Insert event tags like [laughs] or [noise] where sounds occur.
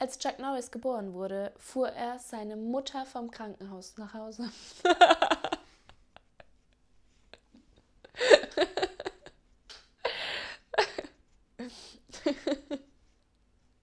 Als Chuck Norris geboren wurde, fuhr er seine Mutter vom Krankenhaus nach Hause. [laughs]